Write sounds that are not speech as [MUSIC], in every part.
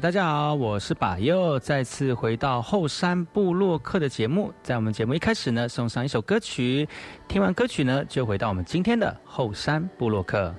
大家好，我是把右，再次回到后山部落客的节目。在我们节目一开始呢，送上一首歌曲，听完歌曲呢，就回到我们今天的后山部落客。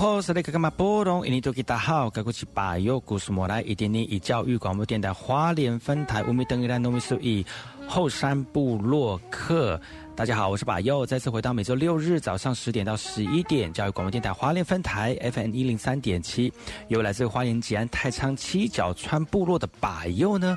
哎，好，是那个干嘛？波隆，印尼多吉大好，该过去把右故事莫来，一点点以教育广播电台花莲分台五米等于兰农米数一后山部落客。大家好，我是把右，再次回到每周六日早上十点到十一点教育广播电台花莲分台 FM 一零三点七，由来自花莲吉安太仓七角川部落的把右呢。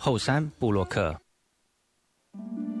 后山布洛克。thank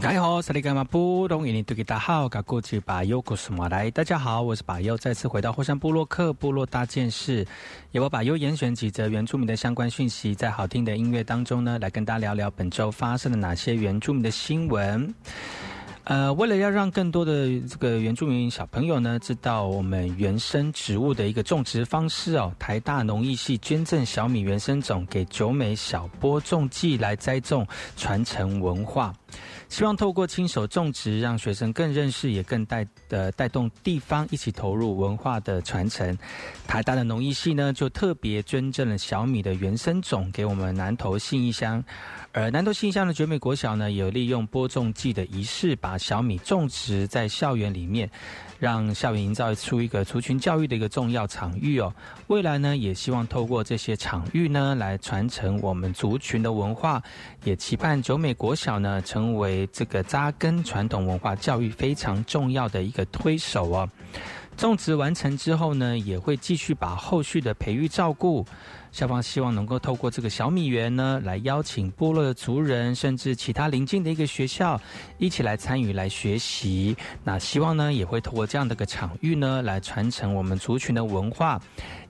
萨利伽马布隆伊尼杜吉达好，噶过去把尤古斯马来。大家好，我是把尤，再次回到后山部落克部落大件事，由我把尤严选几则原住民的相关讯息，在好听的音乐当中呢，来跟大家聊聊本周发生了哪些原住民的新闻。呃，为了要让更多的这个原住民小朋友呢，知道我们原生植物的一个种植方式哦，台大农艺系捐赠小米原生种给九美小播种季来栽种，传承文化。希望透过亲手种植，让学生更认识，也更带呃带动地方一起投入文化的传承。台大的农艺系呢，就特别捐赠了小米的原生种给我们南投信义乡。而南投信乡的绝美国小呢，有利用播种季的仪式，把小米种植在校园里面，让校园营造出一个族群教育的一个重要场域哦。未来呢，也希望透过这些场域呢，来传承我们族群的文化，也期盼九美国小呢，成为这个扎根传统文化教育非常重要的一个推手哦。种植完成之后呢，也会继续把后续的培育照顾。校方希望能够透过这个小米园呢，来邀请部落的族人，甚至其他邻近的一个学校，一起来参与来学习。那希望呢，也会透过这样的一个场域呢，来传承我们族群的文化，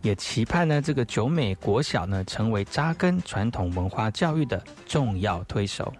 也期盼呢，这个九美国小呢，成为扎根传统文化教育的重要推手。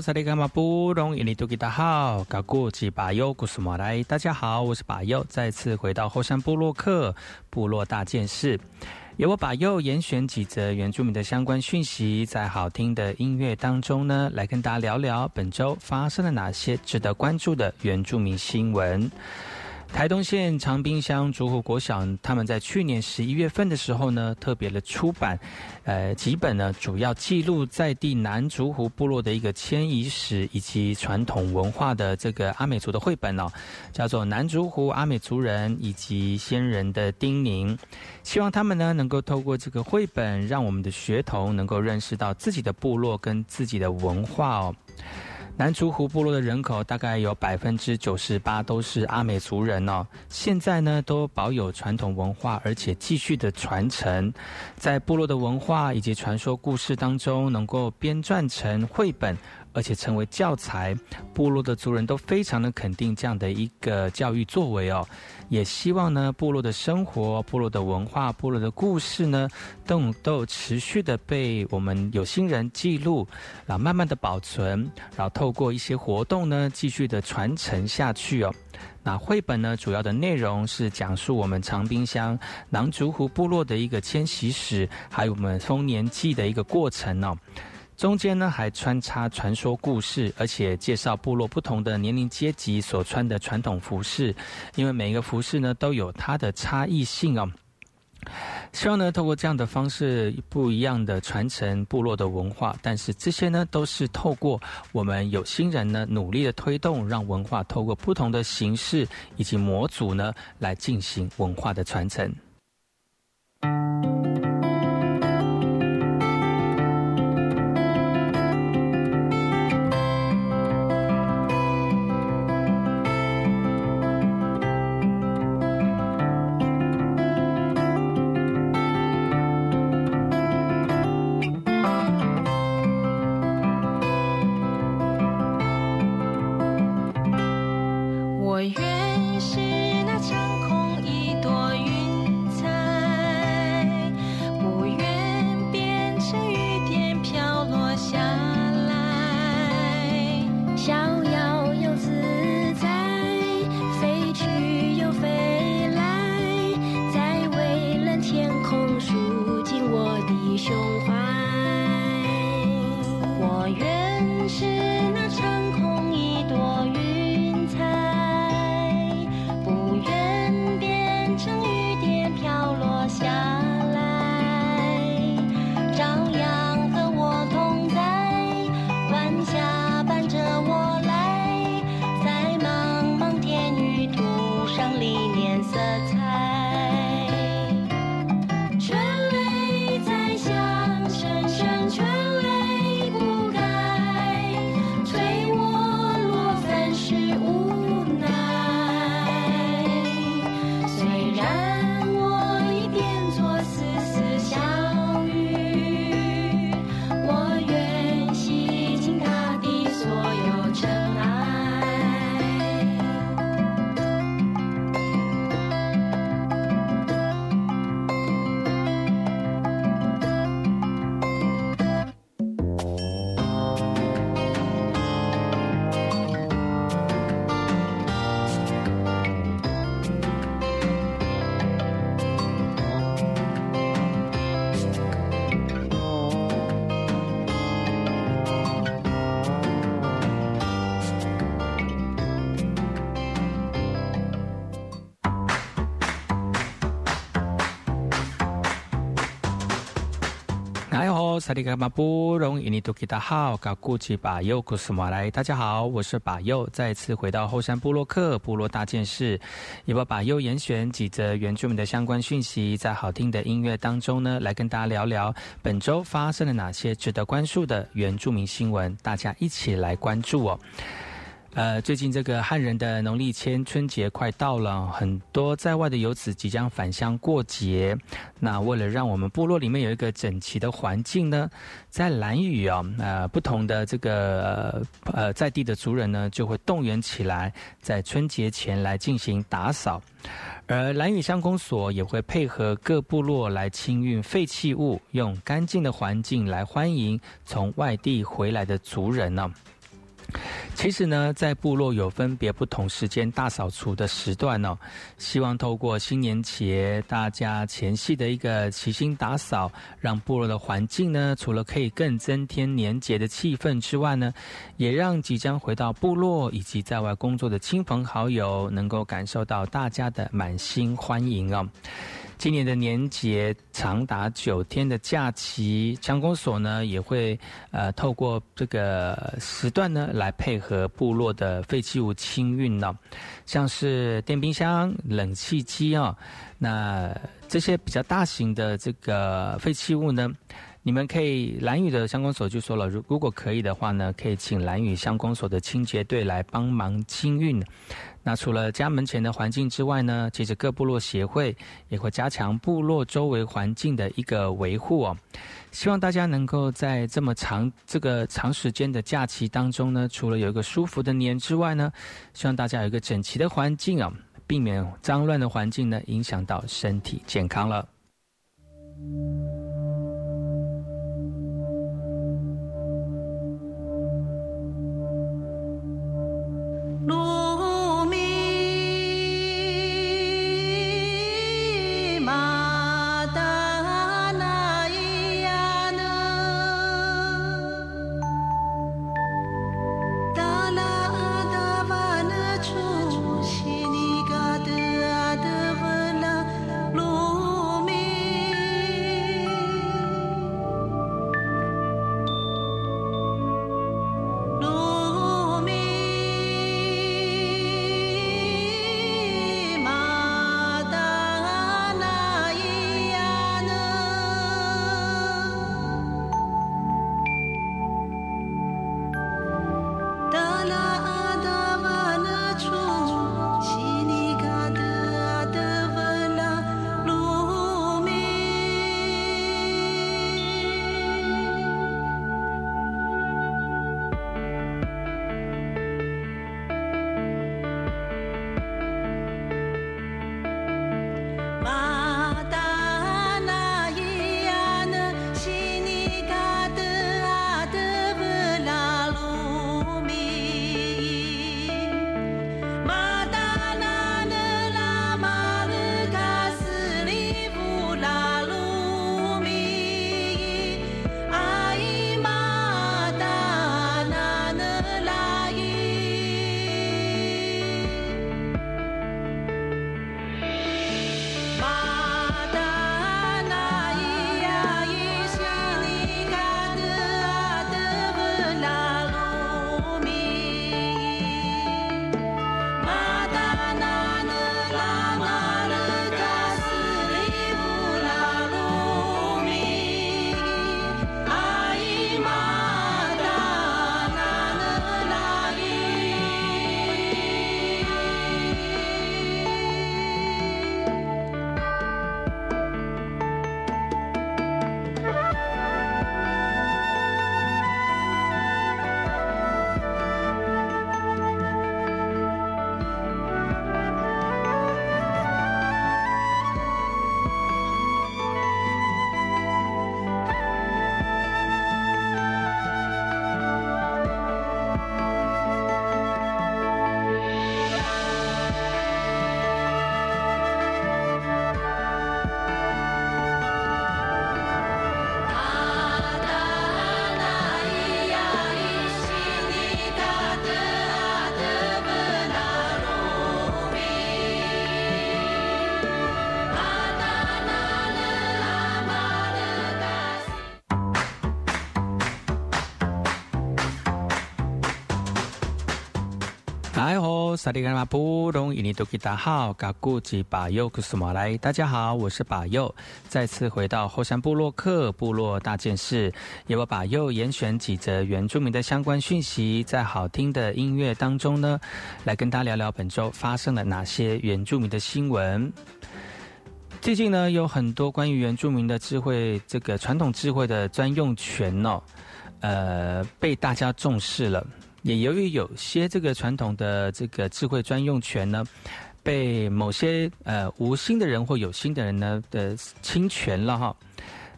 萨利卡马布隆伊尼杜吉达好，嘎古吉巴尤古斯马来，大家好，我是巴尤，再次回到后山部落克部落大件事，由我巴尤严选几则原住民的相关讯息，在好听的音乐当中呢，来跟大家聊聊本周发生了哪些值得关注的原住民新闻。台东县长滨乡竹湖国小，他们在去年十一月份的时候呢，特别的出版，呃，几本呢，主要记录在地南竹湖部落的一个迁移史以及传统文化的这个阿美族的绘本哦，叫做《南竹湖阿美族人以及先人的叮咛》，希望他们呢能够透过这个绘本，让我们的学童能够认识到自己的部落跟自己的文化哦。南竹湖部落的人口大概有百分之九十八都是阿美族人哦，现在呢都保有传统文化，而且继续的传承，在部落的文化以及传说故事当中，能够编撰成绘本。而且成为教材，部落的族人都非常的肯定这样的一个教育作为哦，也希望呢部落的生活、部落的文化、部落的故事呢，都都持续的被我们有心人记录，然后慢慢的保存，然后透过一些活动呢，继续的传承下去哦。那绘本呢，主要的内容是讲述我们长滨乡囊竹湖部落的一个迁徙史，还有我们丰年祭的一个过程哦。中间呢还穿插传说故事，而且介绍部落不同的年龄阶级所穿的传统服饰，因为每一个服饰呢都有它的差异性哦。希望呢透过这样的方式，不一样的传承部落的文化，但是这些呢都是透过我们有心人呢努力的推动，让文化透过不同的形式以及模组呢来进行文化的传承。萨利格马布隆伊尼图吉达好，嘎古吉巴尤古斯马来，大家好，我是巴尤，再次回到后山部落克部落大件事，也把巴尤严选几则原住民的相关讯息，在好听的音乐当中呢，来跟大家聊聊本周发生了哪些值得关注的原住民新闻，大家一起来关注哦。呃，最近这个汉人的农历千春节快到了，很多在外的游子即将返乡过节。那为了让我们部落里面有一个整齐的环境呢，在兰屿啊，呃，不同的这个呃在地的族人呢，就会动员起来，在春节前来进行打扫。而兰屿乡公所也会配合各部落来清运废弃物，用干净的环境来欢迎从外地回来的族人呢。其实呢，在部落有分别不同时间大扫除的时段哦。希望透过新年节大家前夕的一个齐心打扫，让部落的环境呢，除了可以更增添年节的气氛之外呢，也让即将回到部落以及在外工作的亲朋好友能够感受到大家的满心欢迎哦。今年的年节长达九天的假期，乡公所呢也会呃透过这个时段呢来配合部落的废弃物清运呢，像是电冰箱、冷气机啊，那这些比较大型的这个废弃物呢。你们可以蓝屿的乡公所就说了，如如果可以的话呢，可以请蓝屿乡公所的清洁队来帮忙清运。那除了家门前的环境之外呢，其实各部落协会也会加强部落周围环境的一个维护哦。希望大家能够在这么长这个长时间的假期当中呢，除了有一个舒服的年之外呢，希望大家有一个整齐的环境啊，避免脏乱的环境呢影响到身体健康了。萨利格马布隆伊尼多吉达好，嘎古吉巴尤库苏马来，大家好，我是巴尤，再次回到后山部落克部落大件事，由我巴尤严选几则原住民的相关讯息，在好听的音乐当中呢，来跟大家聊聊本周发生了哪些原住民的新闻。最近呢，有很多关于原住民的智慧，这个传统智慧的专用权哦，呃，被大家重视了。也由于有些这个传统的这个智慧专用权呢，被某些呃无心的人或有心的人呢的侵权了哈，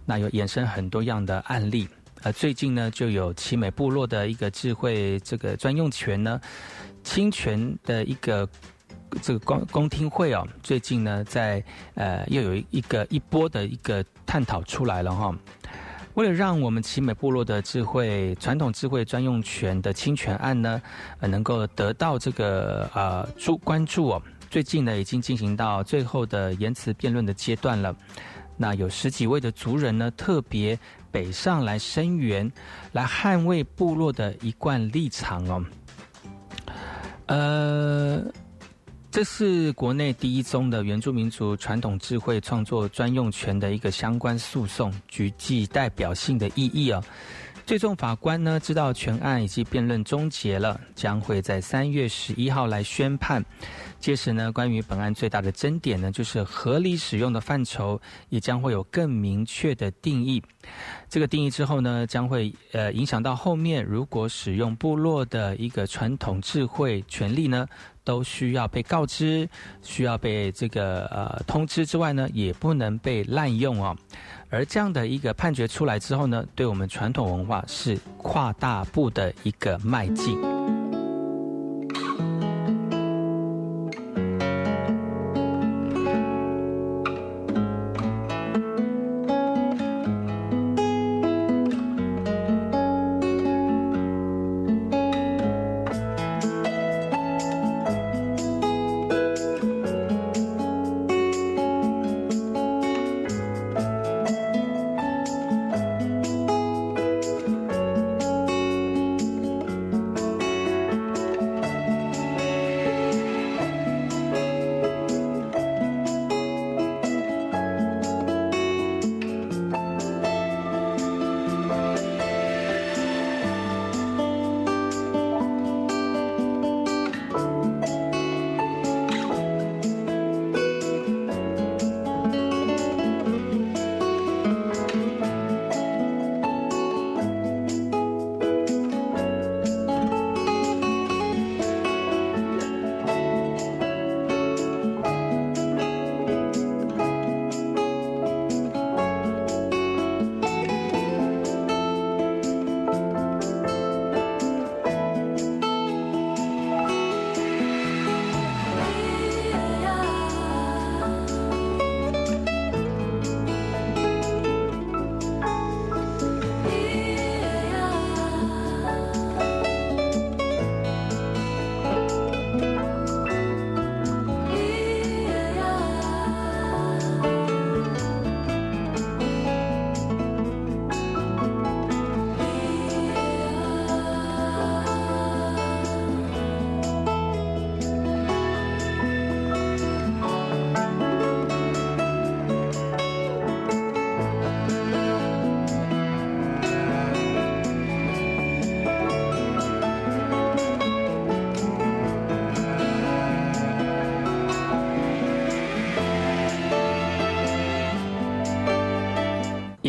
那有衍生很多样的案例，呃，最近呢就有奇美部落的一个智慧这个专用权呢侵权的一个这个公公听会哦，最近呢在呃又有一个一波的一个探讨出来了哈。为了让我们奇美部落的智慧传统智慧专用权的侵权案呢，能够得到这个呃注关注哦，最近呢已经进行到最后的言辞辩论的阶段了。那有十几位的族人呢，特别北上来声援，来捍卫部落的一贯立场哦。呃。这是国内第一宗的原住民族传统智慧创作专用权的一个相关诉讼，具具代表性的意义哦。最终法官呢，知道全案以及辩论终结了，将会在三月十一号来宣判。届时呢，关于本案最大的争点呢，就是合理使用的范畴，也将会有更明确的定义。这个定义之后呢，将会呃影响到后面如果使用部落的一个传统智慧权利呢。都需要被告知，需要被这个呃通知之外呢，也不能被滥用哦。而这样的一个判决出来之后呢，对我们传统文化是跨大步的一个迈进。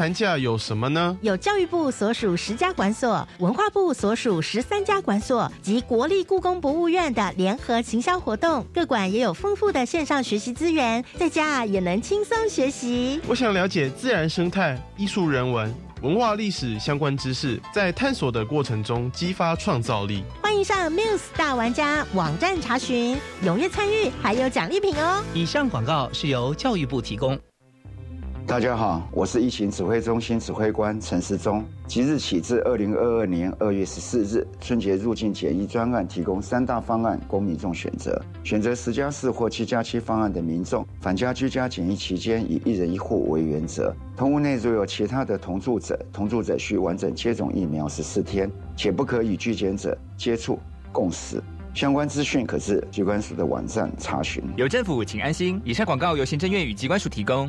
寒假有什么呢？有教育部所属十家馆所、文化部所属十三家馆所及国立故宫博物院的联合行销活动。各馆也有丰富的线上学习资源，在家也能轻松学习。我想了解自然生态、艺术人文。文化历史相关知识，在探索的过程中激发创造力。欢迎上 Muse 大玩家网站查询，踊跃参与，还有奖励品哦。以上广告是由教育部提供。大家好，我是疫情指挥中心指挥官陈时中。即日起至二零二二年二月十四日，春节入境检疫专案提供三大方案供民众选择。选择十加四或七加七方案的民众，返家居家检疫期间以一人一户为原则。同屋内如有其他的同住者，同住者需完整接种疫苗十四天，且不可与拒检者接触共食。相关资讯可至机关署的网站查询。有政府，请安心。以上广告由行政院与机关署提供。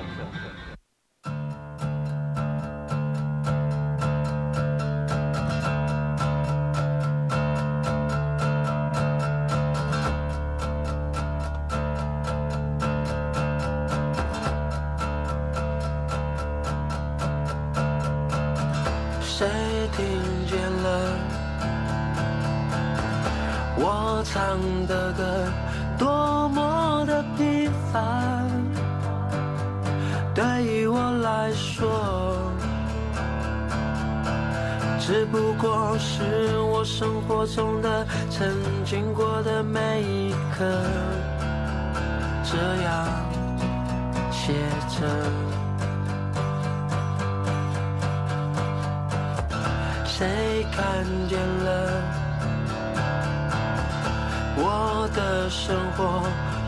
我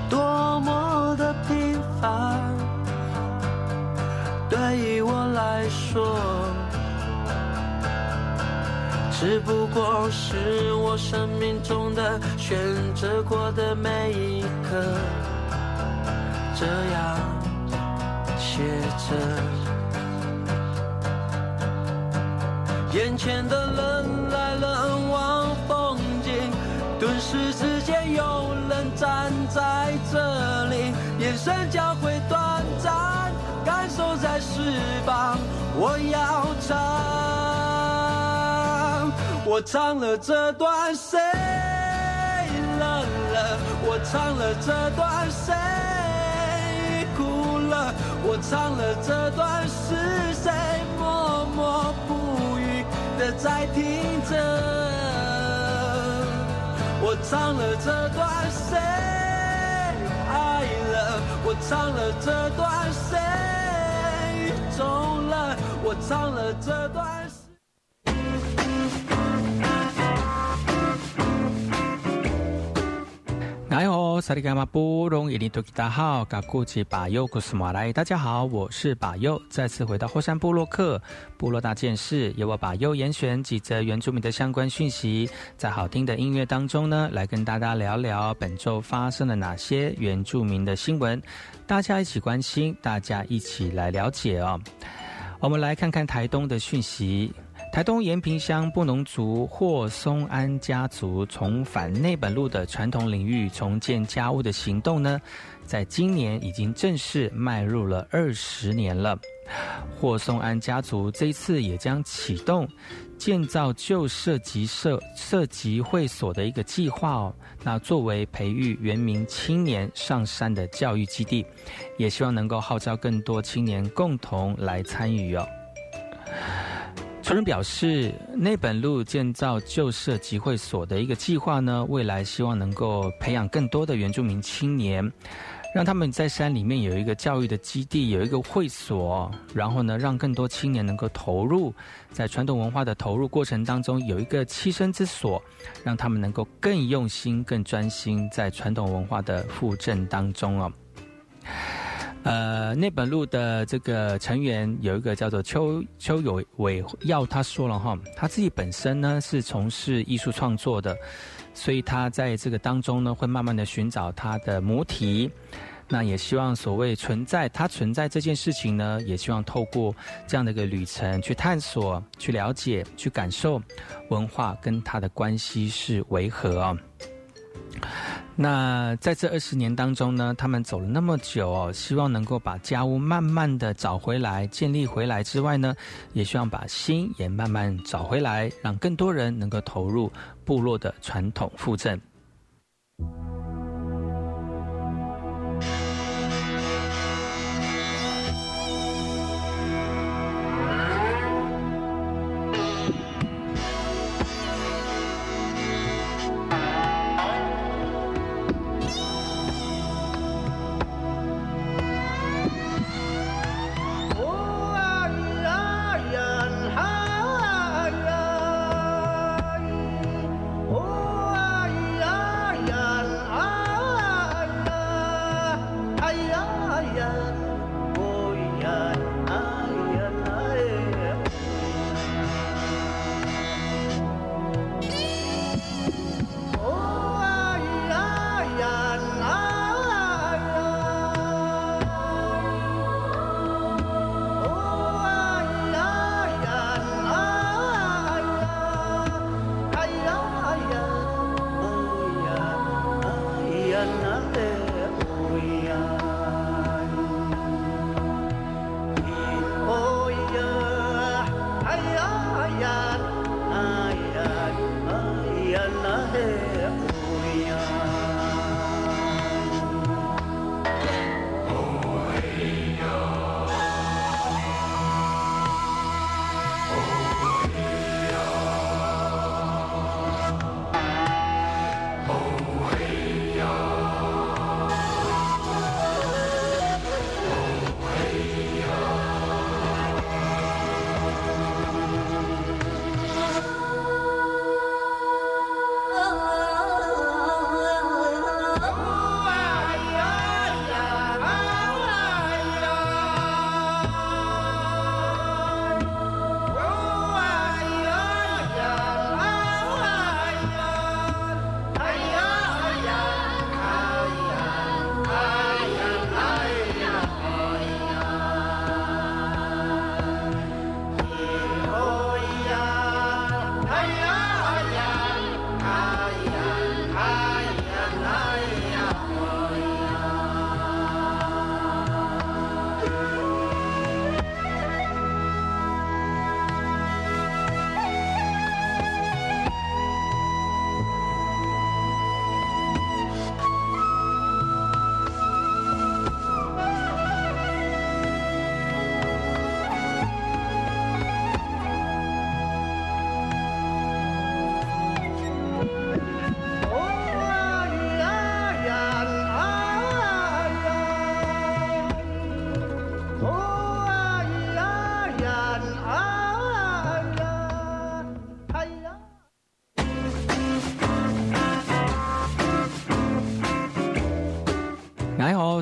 多么的平凡，对于我来说，只不过是我生命中的选择过的每一刻。这样写着，眼前的冷。站在这里眼神交汇短暂感受在翅膀我要唱我唱了这段谁了？了我唱了这段谁哭了？我唱了这段是谁默默不语的在听着我唱了这段我唱了这段谁走了？我唱了这段。萨利伽马布隆伊尼多吉达好，嘎古吉巴尤古斯马来，大家好，我是巴尤，再次回到霍山部落克部落大件事，由我巴尤严选几则原住民的相关讯息，在好听的音乐当中呢，来跟大家聊聊本周发生了哪些原住民的新闻，大家一起关心，大家一起来了解哦。我们来看看台东的讯息。台东延平乡布农族霍松安家族重返内本路的传统领域重建家屋的行动呢，在今年已经正式迈入了二十年了。霍松安家族这次也将启动建造旧社级社社级会所的一个计划哦。那作为培育原民青年上山的教育基地，也希望能够号召更多青年共同来参与哦。村人表示，内本路建造旧社集会所的一个计划呢，未来希望能够培养更多的原住民青年，让他们在山里面有一个教育的基地，有一个会所，然后呢，让更多青年能够投入在传统文化的投入过程当中，有一个栖身之所，让他们能够更用心、更专心在传统文化的复振当中哦。[LAUGHS] 呃，内本路的这个成员有一个叫做邱邱有伟耀，他说了哈，他自己本身呢是从事艺术创作的，所以他在这个当中呢会慢慢的寻找他的母体，那也希望所谓存在他存在这件事情呢，也希望透过这样的一个旅程去探索、去了解、去感受文化跟他的关系是为何啊。那在这二十年当中呢，他们走了那么久哦，希望能够把家屋慢慢的找回来、建立回来之外呢，也希望把心也慢慢找回来，让更多人能够投入部落的传统复振。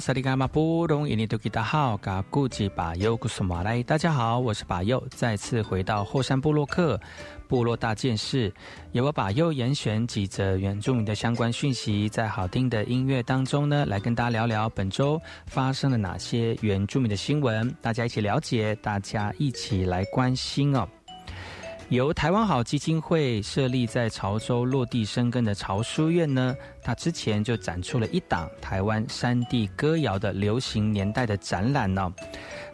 萨利伽马布隆伊尼多吉达好，嘎古吉巴尤古苏马来，大家好，我是巴尤，再次回到后山部落克部落大件事，由我巴尤严选几则原住民的相关讯息，在好听的音乐当中呢，来跟大家聊聊本周发生了哪些原住民的新闻，大家一起了解，大家一起来关心哦。由台湾好基金会设立在潮州落地生根的潮书院呢，它之前就展出了一档台湾山地歌谣的流行年代的展览呢。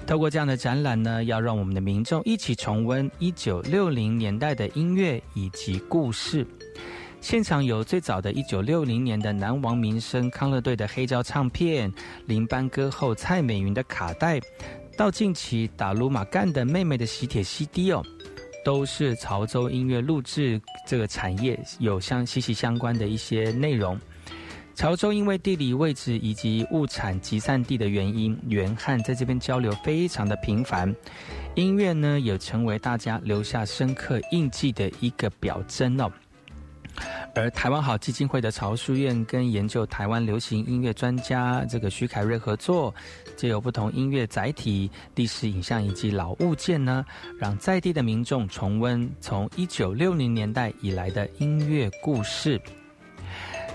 透过这样的展览呢，要让我们的民众一起重温一九六零年代的音乐以及故事。现场有最早的一九六零年的南王民生康乐队的黑胶唱片，林班歌后蔡美云的卡带，到近期打鲁马干的妹妹的喜帖 CD 哦。都是潮州音乐录制这个产业有相息息相关的一些内容。潮州因为地理位置以及物产集散地的原因，元汉在这边交流非常的频繁，音乐呢也成为大家留下深刻印记的一个表征哦。而台湾好基金会的潮书院跟研究台湾流行音乐专家这个徐凯瑞合作，借由不同音乐载体、历史影像以及老物件呢，让在地的民众重温从一九六零年代以来的音乐故事。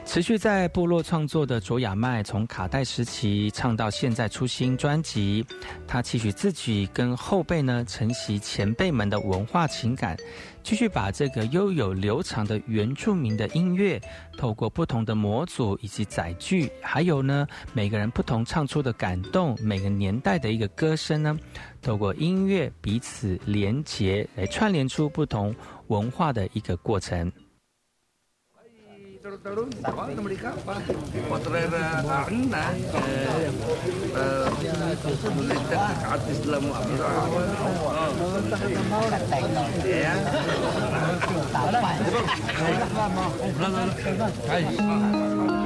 持续在部落创作的卓雅麦，从卡带时期唱到现在出新专辑，他期许自己跟后辈呢承袭前辈们的文化情感。继续把这个悠有流长的原住民的音乐，透过不同的模组以及载具，还有呢每个人不同唱出的感动，每个年代的一个歌声呢，透过音乐彼此连结，来串联出不同文化的一个过程。terus-terus, apa mereka apa potrera anna tulisan terus Islam apa ya Terima kasih.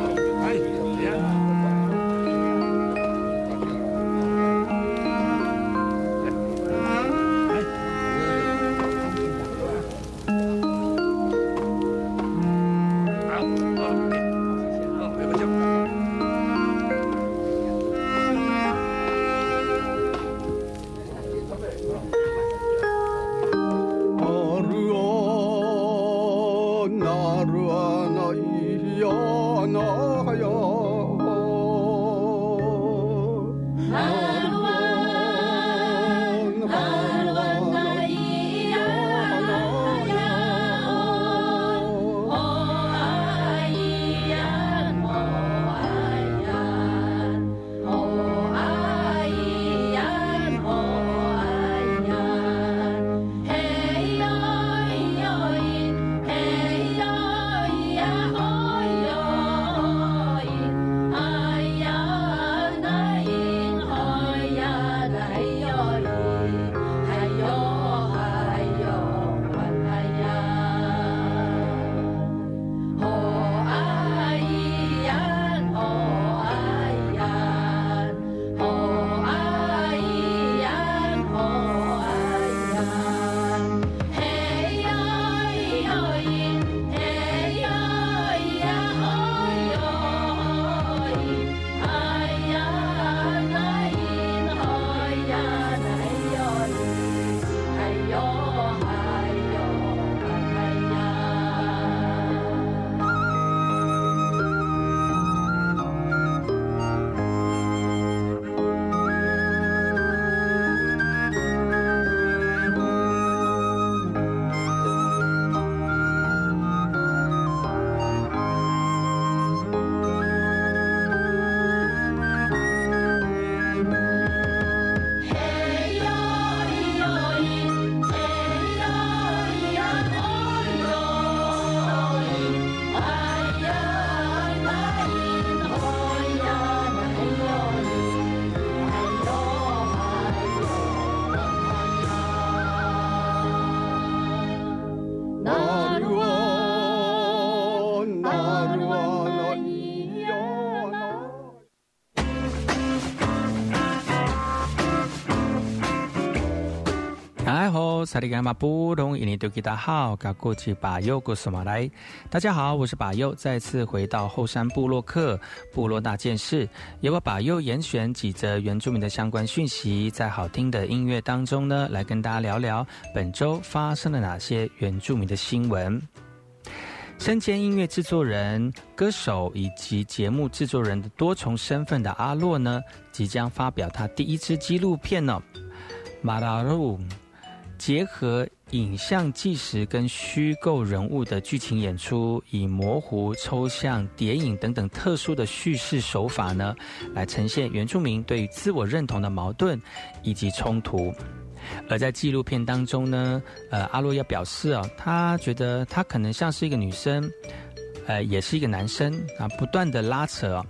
萨利甘马布隆伊尼多吉达好，噶过去把右过什么来？大家好，我是把右，再次回到后山部落客部落大件事，由我把右严选几则原住民的相关讯息，在好听的音乐当中呢，来跟大家聊聊本周发生了哪些原住民的新闻。身兼音乐制作人、歌手以及节目制作人的多重身份的阿洛呢，即将发表他第一支纪录片呢，马拉鲁。结合影像纪实跟虚构人物的剧情演出，以模糊、抽象、谍影等等特殊的叙事手法呢，来呈现原住民对于自我认同的矛盾以及冲突。而在纪录片当中呢，呃，阿洛要表示啊，他觉得他可能像是一个女生，呃，也是一个男生啊，不断的拉扯。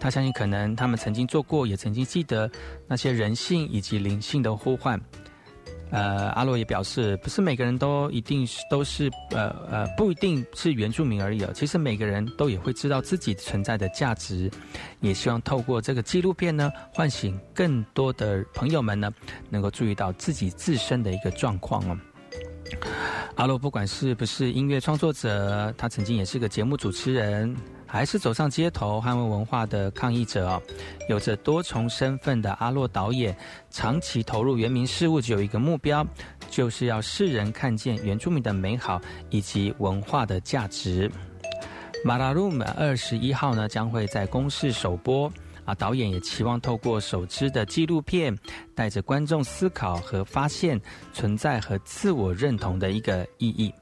他相信可能他们曾经做过，也曾经记得那些人性以及灵性的呼唤。呃，阿洛也表示，不是每个人都一定是都是呃呃，不一定是原住民而已。其实每个人都也会知道自己存在的价值，也希望透过这个纪录片呢，唤醒更多的朋友们呢，能够注意到自己自身的一个状况哦。阿洛不管是不是音乐创作者，他曾经也是个节目主持人。还是走上街头捍卫文化的抗议者哦，有着多重身份的阿洛导演，长期投入原民事务，只有一个目标，就是要世人看见原住民的美好以及文化的价值。马拉鲁姆二十一号呢将会在公视首播啊，导演也期望透过首支的纪录片，带着观众思考和发现存在和自我认同的一个意义。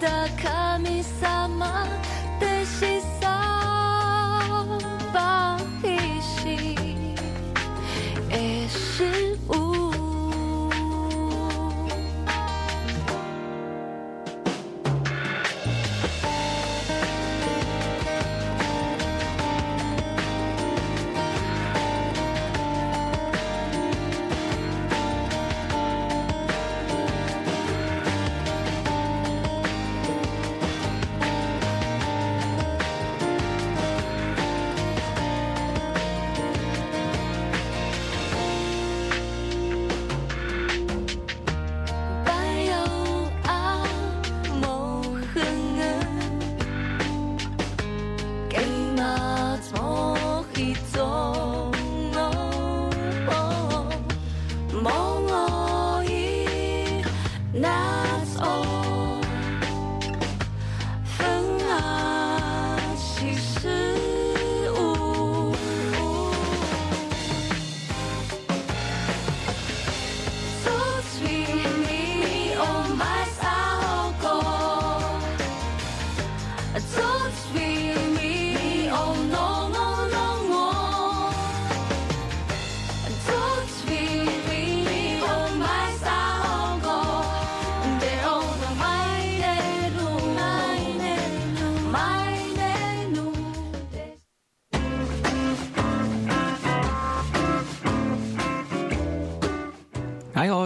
的卡米萨玛的。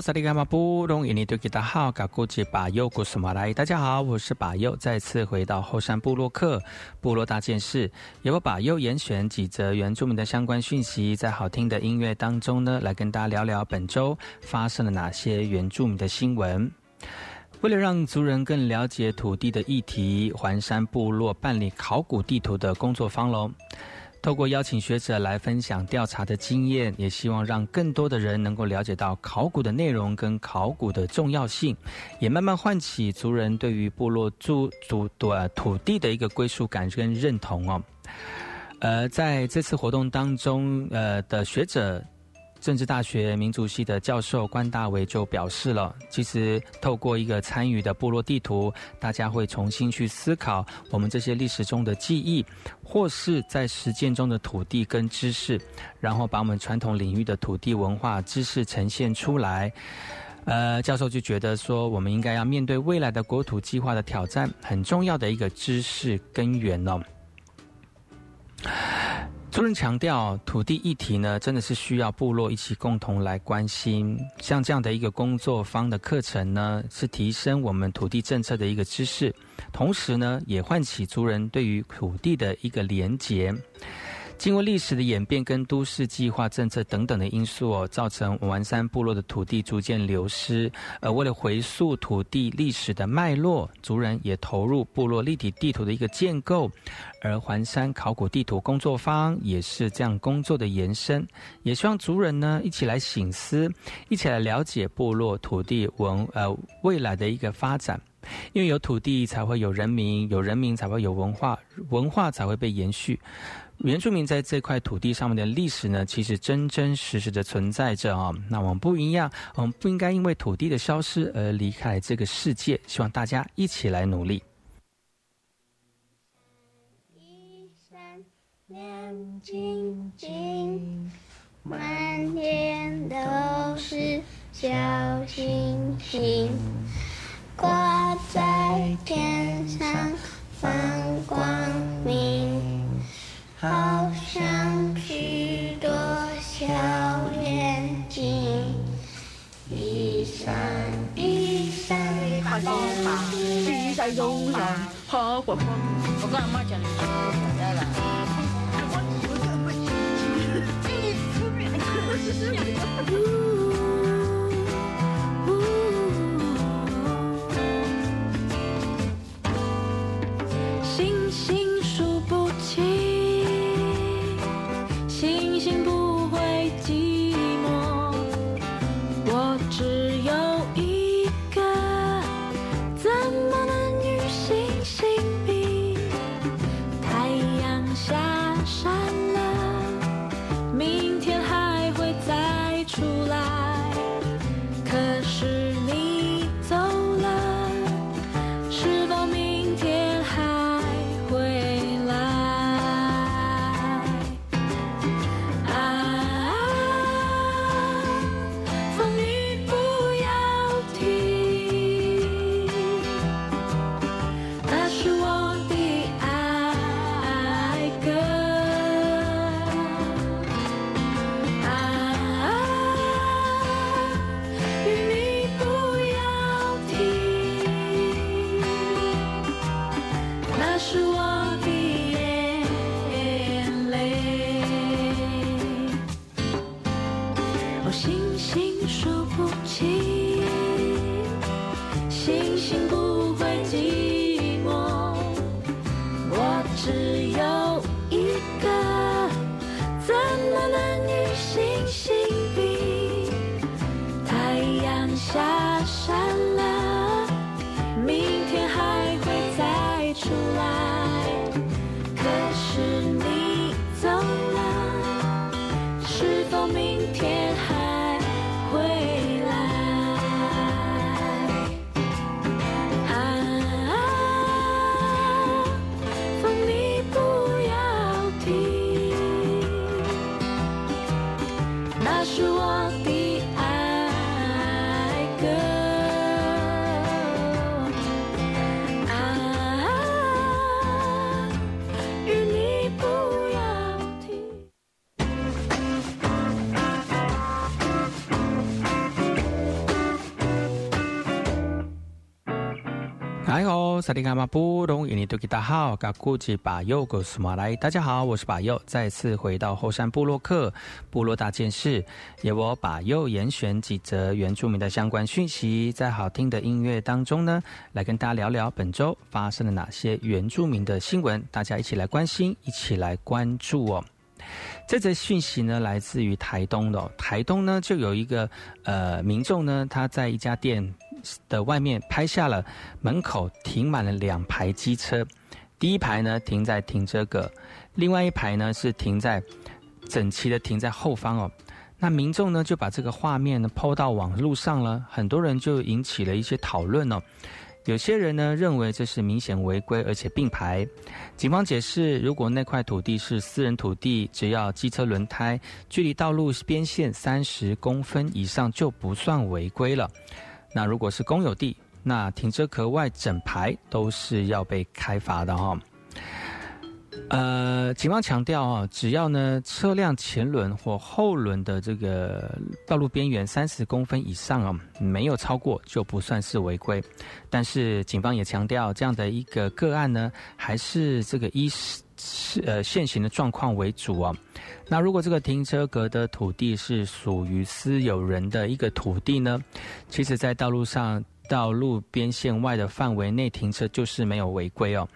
萨利伽马布隆伊尼多吉达好，嘎古吉巴尤古苏马来，大家好，我是巴尤，再次回到后山部落克部落大件事，由我巴尤严选几则原住民的相关讯息，在好听的音乐当中呢，来跟大家聊聊本周发生了哪些原住民的新闻。为了让族人更了解土地的议题，环山部落办理考古地图的工作坊喽。透过邀请学者来分享调查的经验，也希望让更多的人能够了解到考古的内容跟考古的重要性，也慢慢唤起族人对于部落住族的土地的一个归属感跟认同哦。呃，在这次活动当中，呃的学者政治大学民族系的教授关大为就表示了，其实透过一个参与的部落地图，大家会重新去思考我们这些历史中的记忆，或是在实践中的土地跟知识，然后把我们传统领域的土地文化知识呈现出来。呃，教授就觉得说，我们应该要面对未来的国土计划的挑战，很重要的一个知识根源哦。族人强调，土地议题呢，真的是需要部落一起共同来关心。像这样的一个工作方的课程呢，是提升我们土地政策的一个知识，同时呢，也唤起族人对于土地的一个连结。经过历史的演变跟都市计划政策等等的因素哦，造成完山部落的土地逐渐流失。呃，为了回溯土地历史的脉络，族人也投入部落立体地图的一个建构。而环山考古地图工作坊也是这样工作的延伸。也希望族人呢一起来醒思，一起来了解部落土地文呃未来的一个发展。因为有土地才会有人民，有人民才会有文化，文化才会被延续。原住民在这块土地上面的历史呢，其实真真实实的存在着啊。那我们不一样，我们不应该因为土地的消失而离开这个世界。希望大家一起来努力。一闪亮晶晶，满天都是小星星，挂在天上放光明。好像许多小眼睛，一闪一闪发光，飞在路上，好活泼。我跟俺妈讲，你回来了。星 [LAUGHS] 萨利卡马布隆伊尼多吉达好，嘎古吉巴佑古苏马来，大家好，我是巴佑，再次回到后山部落克部落大件事，由我巴佑严选几则原住民的相关讯息，在好听的音乐当中呢，来跟大家聊聊本周发生了哪些原住民的新闻，大家一起来关心，一起来关注哦。这则讯息呢，来自于台东的、哦。台东呢，就有一个呃民众呢，他在一家店的外面拍下了门口停满了两排机车，第一排呢停在停车格，另外一排呢是停在整齐的停在后方哦。那民众呢就把这个画面呢抛到网络上了，很多人就引起了一些讨论哦。有些人呢认为这是明显违规，而且并排。警方解释，如果那块土地是私人土地，只要机车轮胎距离道路边线三十公分以上就不算违规了。那如果是公有地，那停车格外整排都是要被开罚的哈。呃，警方强调啊，只要呢车辆前轮或后轮的这个道路边缘三十公分以上啊，没有超过就不算是违规。但是警方也强调，这样的一个个案呢，还是这个依是呃现行的状况为主啊。那如果这个停车格的土地是属于私有人的一个土地呢，其实在道路上道路边线外的范围内停车就是没有违规哦。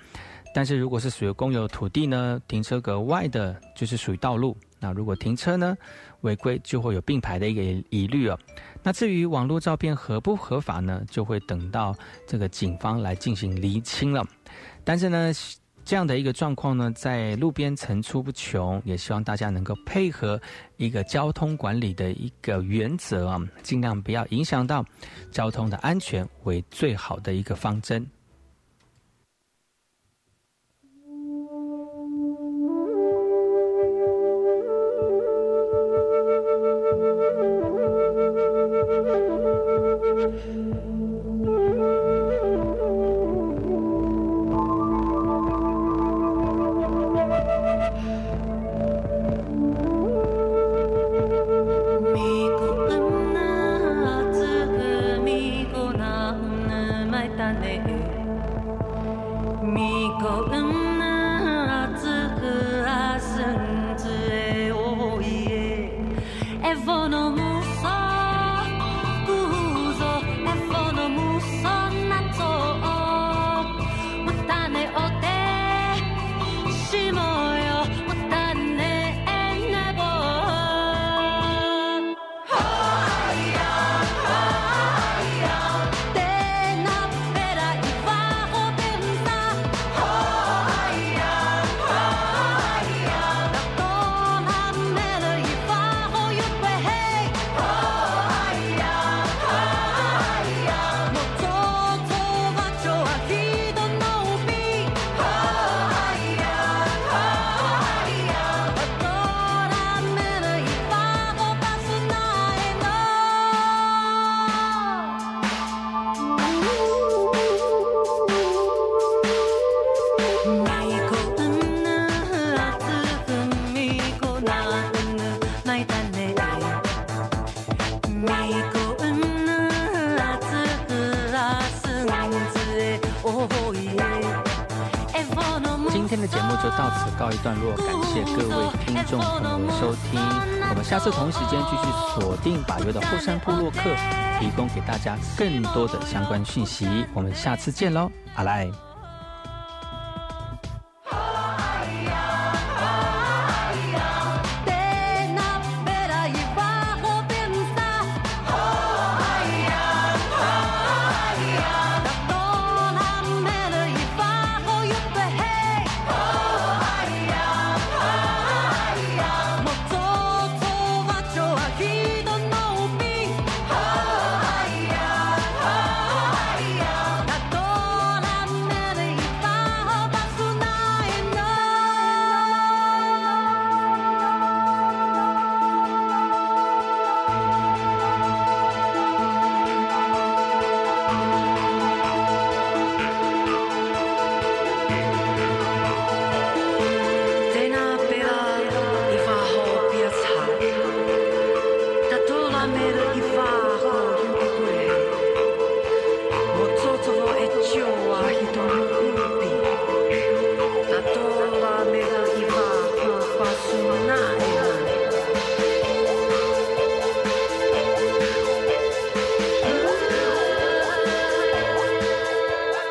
但是如果是属于公有土地呢，停车格外的就是属于道路。那如果停车呢违规，就会有并排的一个疑虑哦。那至于网络照片合不合法呢，就会等到这个警方来进行厘清了。但是呢，这样的一个状况呢，在路边层出不穷，也希望大家能够配合一个交通管理的一个原则啊，尽量不要影响到交通的安全，为最好的一个方针。节目就到此告一段落，感谢各位听众朋友的收听。我们下次同一时间继续锁定《把油的后山》部落客，提供给大家更多的相关讯息。我们下次见喽！好啦。